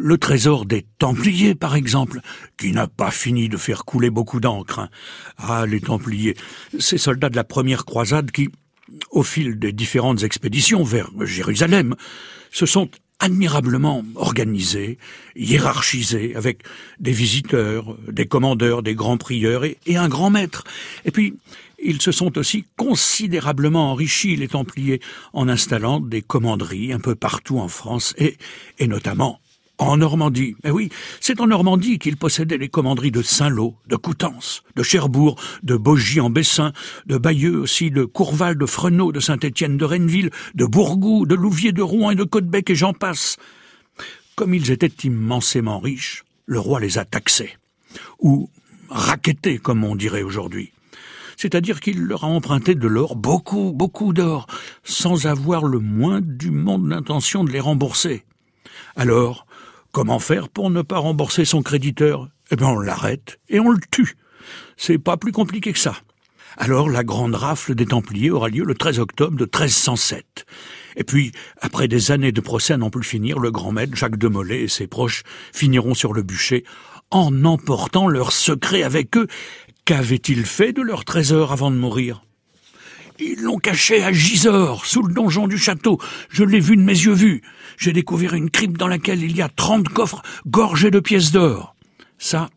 Le trésor des Templiers, par exemple, qui n'a pas fini de faire couler beaucoup d'encre. hein. Ah, les Templiers, ces soldats de la première croisade qui, au fil des différentes expéditions vers Jérusalem, se sont admirablement organisés, hiérarchisés, avec des visiteurs, des commandeurs, des grands prieurs et, et un grand maître. Et puis, ils se sont aussi considérablement enrichis, les Templiers, en installant des commanderies un peu partout en France et, et notamment en Normandie. Eh oui, c'est en Normandie qu'ils possédaient les commanderies de Saint-Lô, de Coutances, de Cherbourg, de Bogie en Bessin, de Bayeux aussi, de Courval, de Fresneau, de Saint-Étienne de Renneville, de Bourgou, de Louviers de Rouen et de Côtebec et j'en passe. Comme ils étaient immensément riches, le roi les a taxés, ou raquettés comme on dirait aujourd'hui. C'est-à-dire qu'il leur a emprunté de l'or, beaucoup, beaucoup d'or, sans avoir le moins du monde l'intention de les rembourser. Alors, comment faire pour ne pas rembourser son créditeur? Eh bien, on l'arrête et on le tue. C'est pas plus compliqué que ça. Alors, la grande rafle des Templiers aura lieu le 13 octobre de 1307. Et puis, après des années de procès à n'en plus finir, le grand maître Jacques de Molay et ses proches finiront sur le bûcher en emportant leur secret avec eux. Qu'avaient-ils fait de leur trésor avant de mourir? Ils l'ont caché à Gisors, sous le donjon du château. Je l'ai vu de mes yeux vus. J'ai découvert une crypte dans laquelle il y a trente coffres gorgés de pièces d'or. Ça,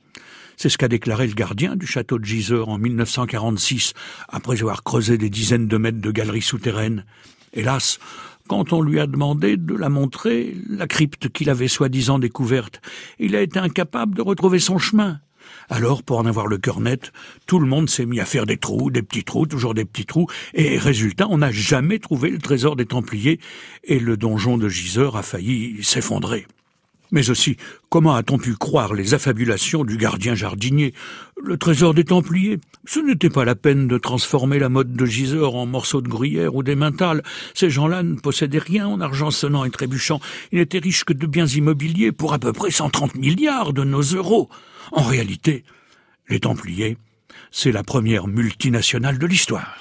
c'est ce qu'a déclaré le gardien du château de Gisors en 1946, après avoir creusé des dizaines de mètres de galeries souterraines. Hélas, quand on lui a demandé de la montrer, la crypte qu'il avait soi-disant découverte, il a été incapable de retrouver son chemin. Alors, pour en avoir le cœur net, tout le monde s'est mis à faire des trous, des petits trous, toujours des petits trous, et résultat, on n'a jamais trouvé le trésor des Templiers, et le donjon de Giseurs a failli s'effondrer. Mais aussi, comment a-t-on pu croire les affabulations du gardien jardinier? Le trésor des Templiers? Ce n'était pas la peine de transformer la mode de Giseurs en morceaux de gruyère ou d'émental. Ces gens-là ne possédaient rien en argent sonnant et trébuchant. Ils n'étaient riches que de biens immobiliers pour à peu près 130 milliards de nos euros. En réalité, les Templiers, c'est la première multinationale de l'histoire.